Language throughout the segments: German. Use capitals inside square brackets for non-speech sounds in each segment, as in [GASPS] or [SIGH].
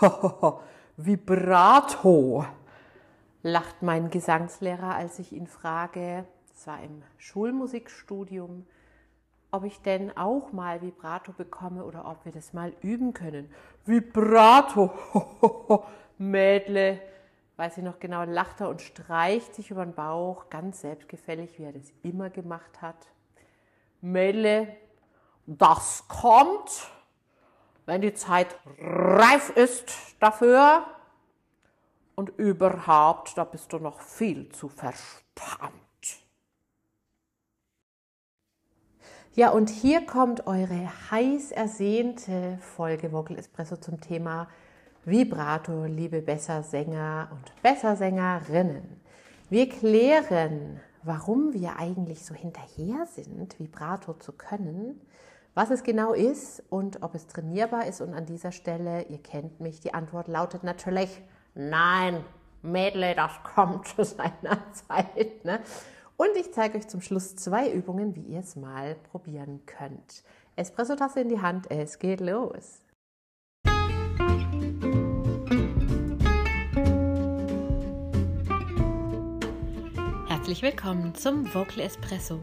[LAUGHS] Vibrato, lacht mein Gesangslehrer, als ich ihn frage, das war im Schulmusikstudium, ob ich denn auch mal Vibrato bekomme oder ob wir das mal üben können. Vibrato, [LAUGHS] Mädle, weiß ich noch genau, lacht er und streicht sich über den Bauch, ganz selbstgefällig, wie er das immer gemacht hat. Mädle, das kommt, wenn die Zeit reif ist dafür. Und überhaupt, da bist du noch viel zu verspannt. Ja, und hier kommt eure heiß ersehnte Folge Vocal Espresso zum Thema Vibrato, liebe Bessersänger und Bessersängerinnen. Wir klären, warum wir eigentlich so hinterher sind, Vibrato zu können, was es genau ist und ob es trainierbar ist. Und an dieser Stelle, ihr kennt mich, die Antwort lautet natürlich nein, Mädle, das kommt zu seiner [LAUGHS] Zeit. Ne? Und ich zeige euch zum Schluss zwei Übungen, wie ihr es mal probieren könnt. Espresso-Tasse in die Hand, es geht los. Herzlich willkommen zum Vocal Espresso,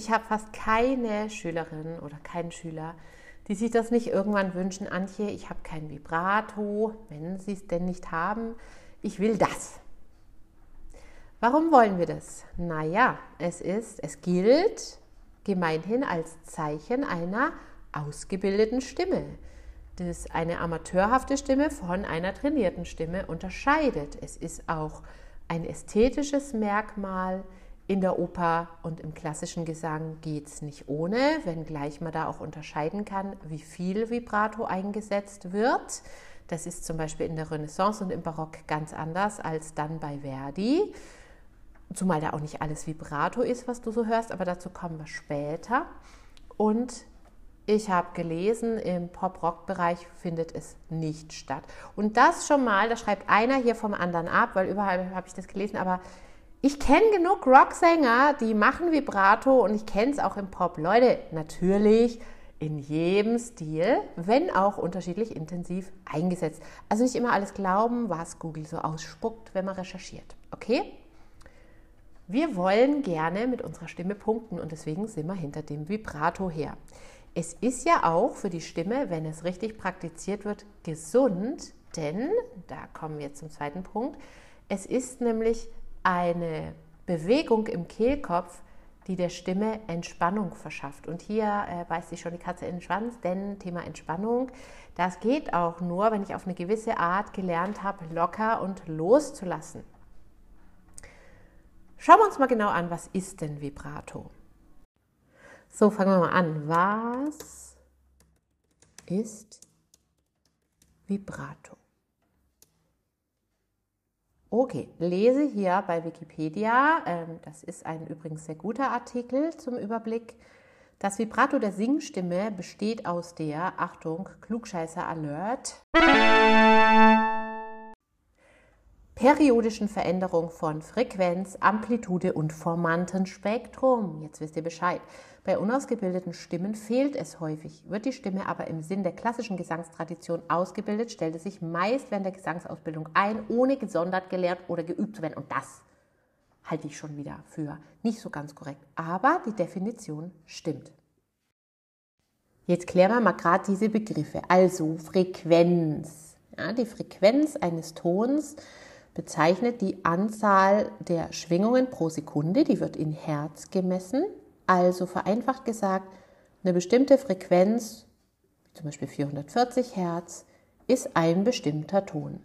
Ich habe fast keine Schülerin oder keinen Schüler, die sich das nicht irgendwann wünschen. Antje, ich habe kein Vibrato, wenn sie es denn nicht haben. Ich will das. Warum wollen wir das? Naja, es ist, es gilt gemeinhin als Zeichen einer ausgebildeten Stimme, das eine amateurhafte Stimme von einer trainierten Stimme unterscheidet. Es ist auch ein ästhetisches Merkmal. In der Oper und im klassischen Gesang geht es nicht ohne, wenngleich man da auch unterscheiden kann, wie viel Vibrato eingesetzt wird. Das ist zum Beispiel in der Renaissance und im Barock ganz anders als dann bei Verdi zumal da auch nicht alles Vibrato ist, was du so hörst, aber dazu kommen wir später. Und ich habe gelesen, im Pop-Rock-Bereich findet es nicht statt. Und das schon mal, da schreibt einer hier vom anderen ab, weil überall habe ich das gelesen, aber ich kenne genug Rocksänger, die machen Vibrato und ich kenne es auch im Pop. Leute, natürlich in jedem Stil, wenn auch unterschiedlich intensiv eingesetzt. Also nicht immer alles glauben, was Google so ausspuckt, wenn man recherchiert. Okay? Wir wollen gerne mit unserer Stimme punkten und deswegen sind wir hinter dem Vibrato her. Es ist ja auch für die Stimme, wenn es richtig praktiziert wird, gesund, denn, da kommen wir zum zweiten Punkt, es ist nämlich eine Bewegung im Kehlkopf, die der Stimme Entspannung verschafft. Und hier äh, beißt sich schon die Katze in den Schwanz, denn Thema Entspannung, das geht auch nur, wenn ich auf eine gewisse Art gelernt habe, locker und loszulassen. Schauen wir uns mal genau an, was ist denn Vibrato? So, fangen wir mal an. Was ist Vibrato? Okay, lese hier bei Wikipedia, ähm, das ist ein übrigens sehr guter Artikel zum Überblick. Das Vibrato der Singstimme besteht aus der, Achtung, Klugscheißer Alert periodischen Veränderung von Frequenz, Amplitude und Formantenspektrum. Jetzt wisst ihr Bescheid. Bei unausgebildeten Stimmen fehlt es häufig. Wird die Stimme aber im Sinn der klassischen Gesangstradition ausgebildet, stellt es sich meist während der Gesangsausbildung ein, ohne gesondert gelernt oder geübt zu werden. Und das halte ich schon wieder für nicht so ganz korrekt. Aber die Definition stimmt. Jetzt klären wir mal gerade diese Begriffe. Also Frequenz. Ja, die Frequenz eines Tons bezeichnet die Anzahl der Schwingungen pro Sekunde, die wird in Hertz gemessen. Also vereinfacht gesagt, eine bestimmte Frequenz, zum Beispiel 440 Hertz, ist ein bestimmter Ton.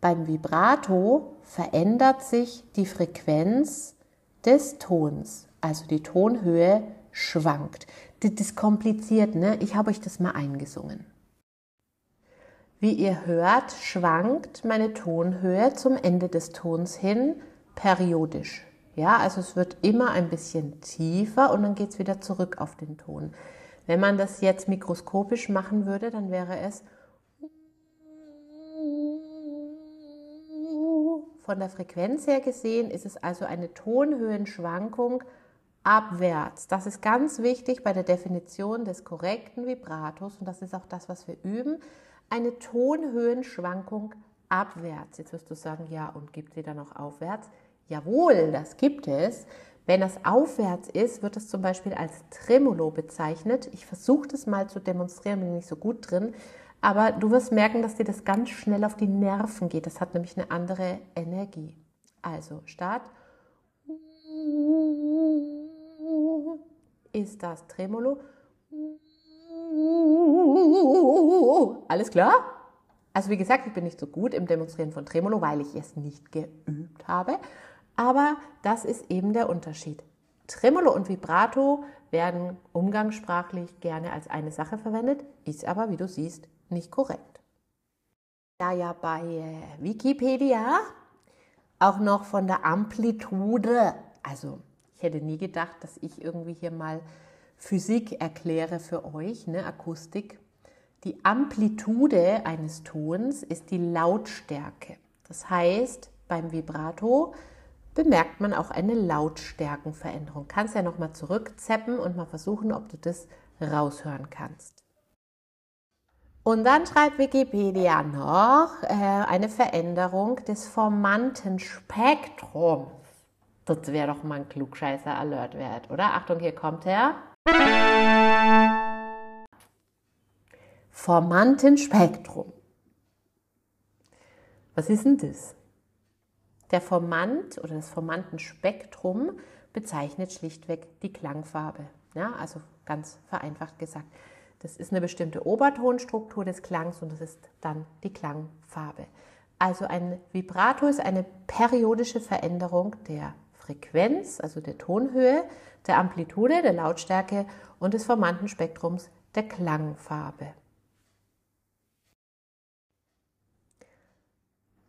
Beim Vibrato verändert sich die Frequenz des Tons, also die Tonhöhe schwankt. Das ist kompliziert, ne? Ich habe euch das mal eingesungen. Wie ihr hört, schwankt meine Tonhöhe zum Ende des Tons hin periodisch. Ja, also es wird immer ein bisschen tiefer und dann geht es wieder zurück auf den Ton. Wenn man das jetzt mikroskopisch machen würde, dann wäre es von der Frequenz her gesehen, ist es also eine Tonhöhenschwankung abwärts. Das ist ganz wichtig bei der Definition des korrekten Vibratos und das ist auch das, was wir üben. Eine Tonhöhenschwankung abwärts. Jetzt wirst du sagen, ja, und gibt sie dann auch aufwärts? Jawohl, das gibt es. Wenn das aufwärts ist, wird es zum Beispiel als Tremolo bezeichnet. Ich versuche das mal zu demonstrieren, bin nicht so gut drin. Aber du wirst merken, dass dir das ganz schnell auf die Nerven geht. Das hat nämlich eine andere Energie. Also, Start. Ist das Tremolo? Alles klar? Also wie gesagt, ich bin nicht so gut im Demonstrieren von Tremolo, weil ich es nicht geübt habe. Aber das ist eben der Unterschied. Tremolo und Vibrato werden umgangssprachlich gerne als eine Sache verwendet, ist aber, wie du siehst, nicht korrekt. Da ja bei äh, Wikipedia auch noch von der Amplitude, also ich hätte nie gedacht, dass ich irgendwie hier mal Physik erkläre für euch, ne, Akustik. Die Amplitude eines Tons ist die Lautstärke. Das heißt, beim Vibrato bemerkt man auch eine Lautstärkenveränderung. Kannst ja nochmal zurückzeppen und mal versuchen, ob du das raushören kannst. Und dann schreibt Wikipedia noch äh, eine Veränderung des formanten Spektrums. Das wäre doch mal ein klugscheißer Alert wert, oder? Achtung, hier kommt er. Formanten Spektrum. Was ist denn das? Der Formant oder das Formantenspektrum bezeichnet schlichtweg die Klangfarbe. Ja, also ganz vereinfacht gesagt. Das ist eine bestimmte Obertonstruktur des Klangs und das ist dann die Klangfarbe. Also ein Vibrato ist eine periodische Veränderung der Frequenz, also der Tonhöhe, der Amplitude, der Lautstärke und des Formantenspektrums der Klangfarbe.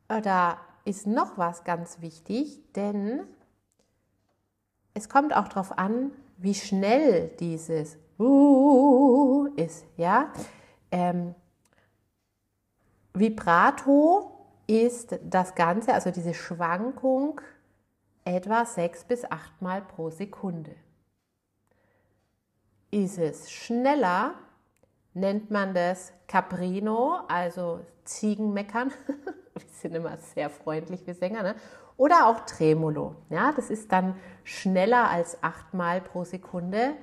Da ist noch was ganz wichtig, denn es kommt auch darauf an, wie schnell dieses ist. Ja? Ähm, Vibrato ist das Ganze, also diese Schwankung, etwa sechs bis acht Mal pro Sekunde. Ist es schneller, nennt man das Caprino, also Ziegenmeckern. [LAUGHS] wir sind immer sehr freundlich, wir Sänger, ne? Oder auch Tremolo. Ja, das ist dann schneller als achtmal pro Sekunde.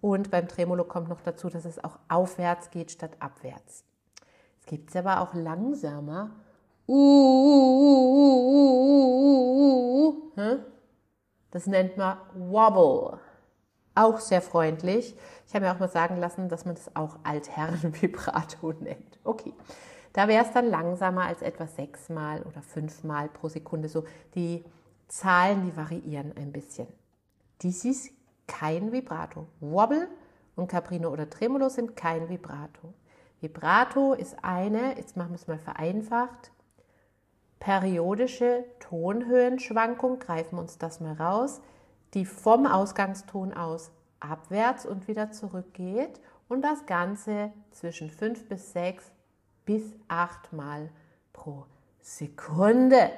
Und beim Tremolo kommt noch dazu, dass es auch aufwärts geht statt abwärts. Es gibt es aber auch langsamer. Das nennt man Wobble. Auch sehr freundlich. Ich habe mir auch mal sagen lassen, dass man das auch Altherren-Vibrato nennt. Okay. Da wäre es dann langsamer als etwa sechsmal oder fünfmal pro Sekunde. So die Zahlen, die variieren ein bisschen. Dies ist kein Vibrato. Wobble und Caprino oder Tremolo sind kein Vibrato. Vibrato ist eine, jetzt machen wir es mal vereinfacht, periodische Tonhöhenschwankung, greifen wir uns das mal raus, die vom Ausgangston aus abwärts und wieder zurückgeht und das Ganze zwischen 5 bis 6 bis 8 Mal pro Sekunde.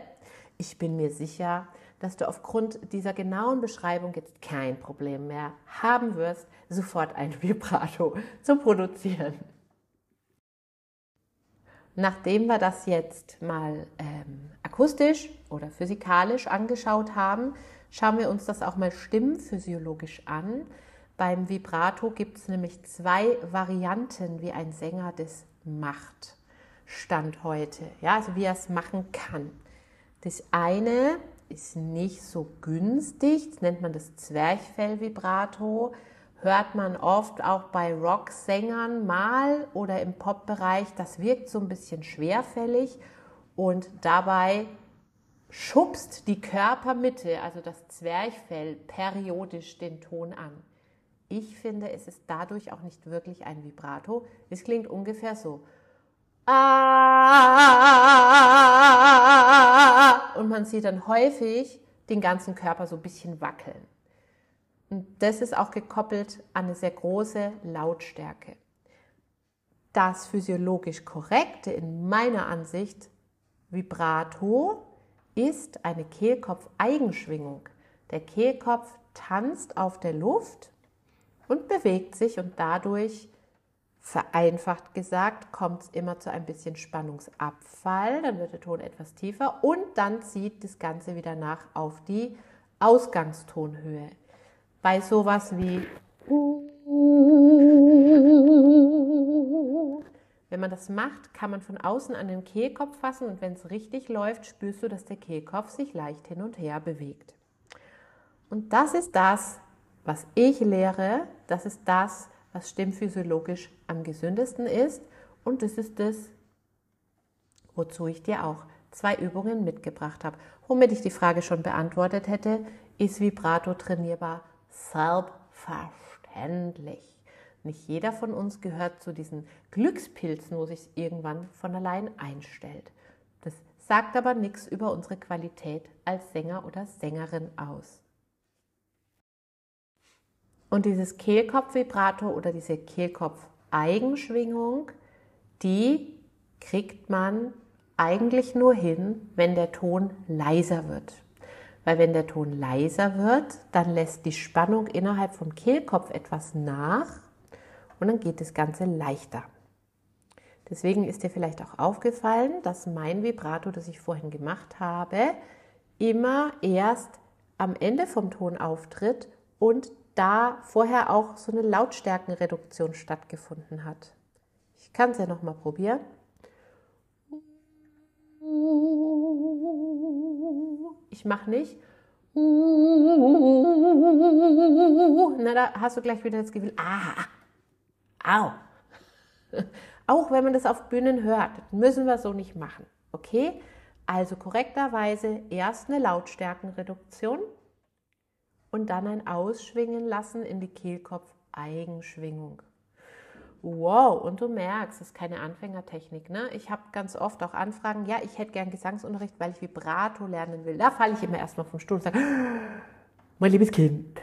Ich bin mir sicher, dass du aufgrund dieser genauen Beschreibung jetzt kein Problem mehr haben wirst, sofort ein [LAUGHS] Vibrato zu produzieren. Nachdem wir das jetzt mal ähm, akustisch oder physikalisch angeschaut haben, schauen wir uns das auch mal stimmphysiologisch an. Beim Vibrato gibt es nämlich zwei Varianten, wie ein Sänger das macht. Stand heute, ja, also wie er es machen kann. Das eine ist nicht so günstig, das nennt man das Zwerchfell-Vibrato. Hört man oft auch bei Rocksängern mal oder im Pop-Bereich. Das wirkt so ein bisschen schwerfällig und dabei schubst die Körpermitte, also das Zwerchfell, periodisch den Ton an ich finde, es ist dadurch auch nicht wirklich ein Vibrato. Es klingt ungefähr so. Ah. Und man sieht dann häufig den ganzen Körper so ein bisschen wackeln. Und das ist auch gekoppelt an eine sehr große Lautstärke. Das physiologisch korrekte in meiner Ansicht Vibrato ist eine Kehlkopf-Eigenschwingung. Der Kehlkopf tanzt auf der Luft und bewegt sich und dadurch, vereinfacht gesagt, kommt es immer zu ein bisschen Spannungsabfall, dann wird der Ton etwas tiefer und dann zieht das Ganze wieder nach auf die Ausgangstonhöhe. Bei sowas wie wenn man das macht, kann man von außen an den Kehlkopf fassen und wenn es richtig läuft, spürst du, dass der Kehlkopf sich leicht hin und her bewegt. Und das ist das, was ich lehre, das ist das, was stimmphysiologisch am gesündesten ist und das ist das, wozu ich dir auch zwei Übungen mitgebracht habe. Womit ich die Frage schon beantwortet hätte, ist Vibrato trainierbar? Selbstverständlich. Nicht jeder von uns gehört zu diesen Glückspilzen, wo sich irgendwann von allein einstellt. Das sagt aber nichts über unsere Qualität als Sänger oder Sängerin aus. Und dieses Kehlkopfvibrato oder diese Kehlkopf-Eigenschwingung, die kriegt man eigentlich nur hin, wenn der Ton leiser wird. Weil wenn der Ton leiser wird, dann lässt die Spannung innerhalb vom Kehlkopf etwas nach und dann geht das Ganze leichter. Deswegen ist dir vielleicht auch aufgefallen, dass mein Vibrato, das ich vorhin gemacht habe, immer erst am Ende vom Ton auftritt und da vorher auch so eine Lautstärkenreduktion stattgefunden hat. Ich kann es ja noch mal probieren. Ich mache nicht. Na, da hast du gleich wieder das Gefühl, ah, Au. Auch wenn man das auf Bühnen hört, müssen wir so nicht machen. Okay? Also korrekterweise erst eine Lautstärkenreduktion und dann ein Ausschwingen lassen in die Kehlkopf-Eigenschwingung. Wow, und du merkst, das ist keine Anfängertechnik. Ne? Ich habe ganz oft auch Anfragen, ja, ich hätte gern Gesangsunterricht, weil ich Vibrato lernen will. Da falle ich immer erstmal vom Stuhl und sage, [GASPS] mein liebes Kind,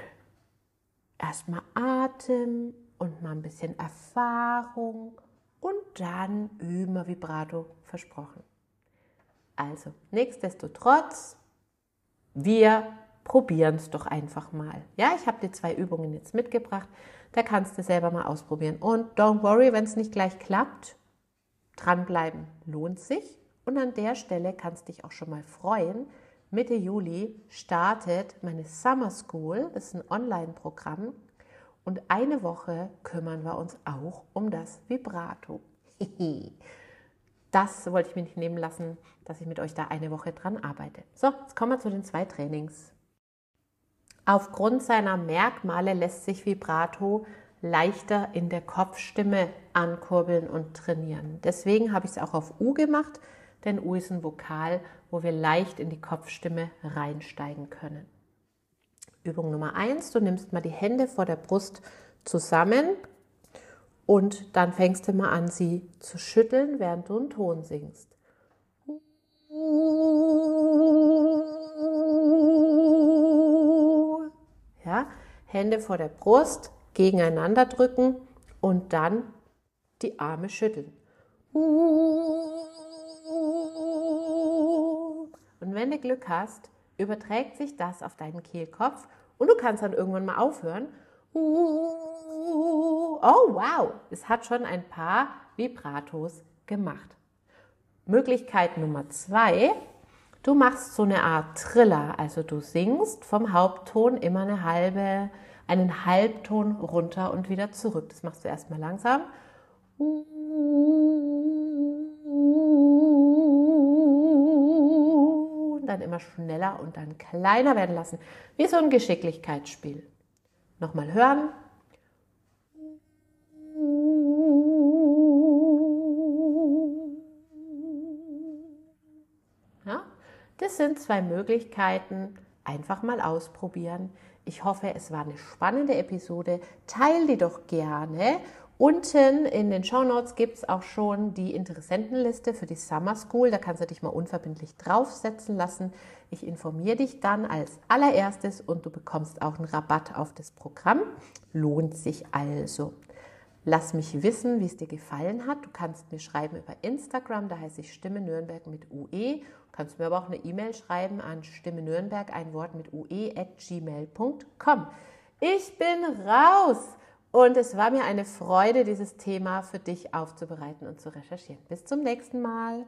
erstmal Atem und mal ein bisschen Erfahrung und dann üben wir Vibrato versprochen. Also, nichtsdestotrotz, wir probieren es doch einfach mal. Ja, ich habe dir zwei Übungen jetzt mitgebracht. Da kannst du selber mal ausprobieren. Und don't worry, wenn es nicht gleich klappt, dranbleiben lohnt sich. Und an der Stelle kannst du dich auch schon mal freuen. Mitte Juli startet meine Summer School. Das ist ein Online-Programm und eine Woche kümmern wir uns auch um das Vibrato. [LAUGHS] Das wollte ich mir nicht nehmen lassen, dass ich mit euch da eine Woche dran arbeite. So, jetzt kommen wir zu den zwei Trainings. Aufgrund seiner Merkmale lässt sich Vibrato leichter in der Kopfstimme ankurbeln und trainieren. Deswegen habe ich es auch auf U gemacht, denn U ist ein Vokal, wo wir leicht in die Kopfstimme reinsteigen können. Übung Nummer 1, du nimmst mal die Hände vor der Brust zusammen und dann fängst du mal an, sie zu schütteln, während du einen Ton singst. Ja, Hände vor der Brust gegeneinander drücken und dann die Arme schütteln. Und wenn du Glück hast, überträgt sich das auf deinen Kehlkopf und du kannst dann irgendwann mal aufhören. Oh wow, es hat schon ein paar Vibratos gemacht. Möglichkeit Nummer zwei, du machst so eine Art Triller, also du singst vom Hauptton immer eine halbe, einen Halbton runter und wieder zurück. Das machst du erstmal langsam. dann immer schneller und dann kleiner werden lassen. Wie so ein Geschicklichkeitsspiel. Nochmal hören. Das sind zwei Möglichkeiten. Einfach mal ausprobieren. Ich hoffe, es war eine spannende Episode. Teil die doch gerne Unten in den Show Notes gibt es auch schon die Interessentenliste für die Summer School. Da kannst du dich mal unverbindlich draufsetzen lassen. Ich informiere dich dann als allererstes und du bekommst auch einen Rabatt auf das Programm. Lohnt sich also. Lass mich wissen, wie es dir gefallen hat. Du kannst mir schreiben über Instagram, da heiße ich Stimme Nürnberg mit UE. Du kannst mir aber auch eine E-Mail schreiben an Stimme Nürnberg, ein Wort mit UE at gmail.com. Ich bin raus! Und es war mir eine Freude, dieses Thema für dich aufzubereiten und zu recherchieren. Bis zum nächsten Mal.